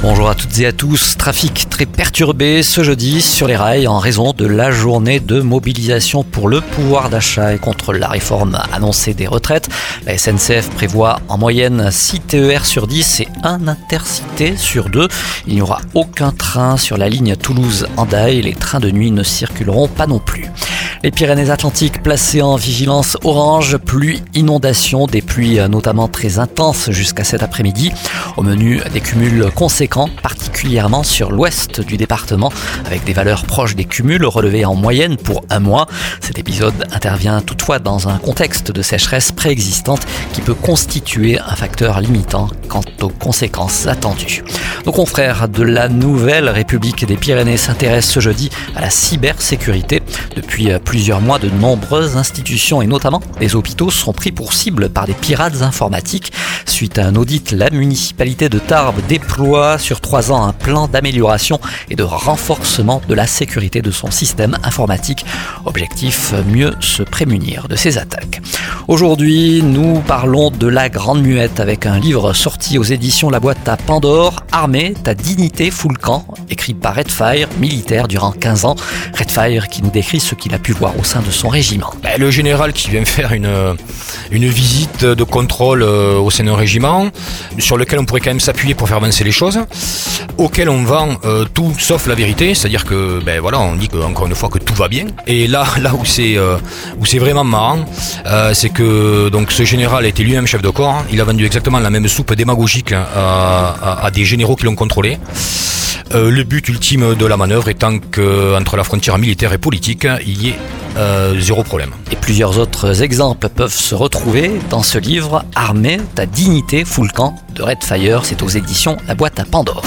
Bonjour à toutes et à tous. Trafic très perturbé ce jeudi sur les rails en raison de la journée de mobilisation pour le pouvoir d'achat et contre la réforme annoncée des retraites. La SNCF prévoit en moyenne 6 TER sur 10 et un intercité sur 2. Il n'y aura aucun train sur la ligne Toulouse-Andaille. Les trains de nuit ne circuleront pas non plus. Les Pyrénées-Atlantiques placées en vigilance orange, pluie, inondation, des pluies notamment très intenses jusqu'à cet après-midi. Au menu des cumuls conséquents, particulièrement sur l'ouest du département, avec des valeurs proches des cumuls relevés en moyenne pour un mois. Cet épisode intervient toutefois dans un contexte de sécheresse préexistante qui peut constituer un facteur limitant quant aux conséquences attendues. Nos confrères de la Nouvelle République des Pyrénées s'intéressent ce jeudi à la cybersécurité. Depuis plusieurs mois, de nombreuses institutions et notamment les hôpitaux sont pris pour cible par des pirates informatiques. Suite à un audit, la municipalité de Tarbes déploie sur trois ans un plan d'amélioration et de renforcement de la sécurité de son système informatique. Objectif, mieux se prémunir de ces attaques. Aujourd'hui, nous parlons de la Grande Muette avec un livre sorti aux éditions La Boîte à Pandore, Armée, ta dignité full camp, écrit par Redfire, militaire durant 15 ans. Redfire qui nous décrit ce qu'il a pu voir au sein de son régiment. Ben, le général qui vient faire une, une visite de contrôle euh, au sein d'un régiment, sur lequel on pourrait quand même s'appuyer pour faire avancer les choses, auquel on vend euh, tout sauf la vérité, c'est-à-dire que ben voilà, on dit encore une fois que tout va bien. Et là, là euh, où c'est vraiment marrant, c'est que donc ce général était lui-même chef de corps. Il a vendu exactement la même soupe démagogique hein, à, des généraux qui l'ont contrôlé. Euh, le but ultime de la manœuvre étant qu'entre la frontière militaire et politique, il y ait euh, zéro problème. Et plusieurs autres exemples peuvent se retrouver dans ce livre Armée, ta dignité, full camp de Redfire. C'est aux éditions La boîte à Pandore.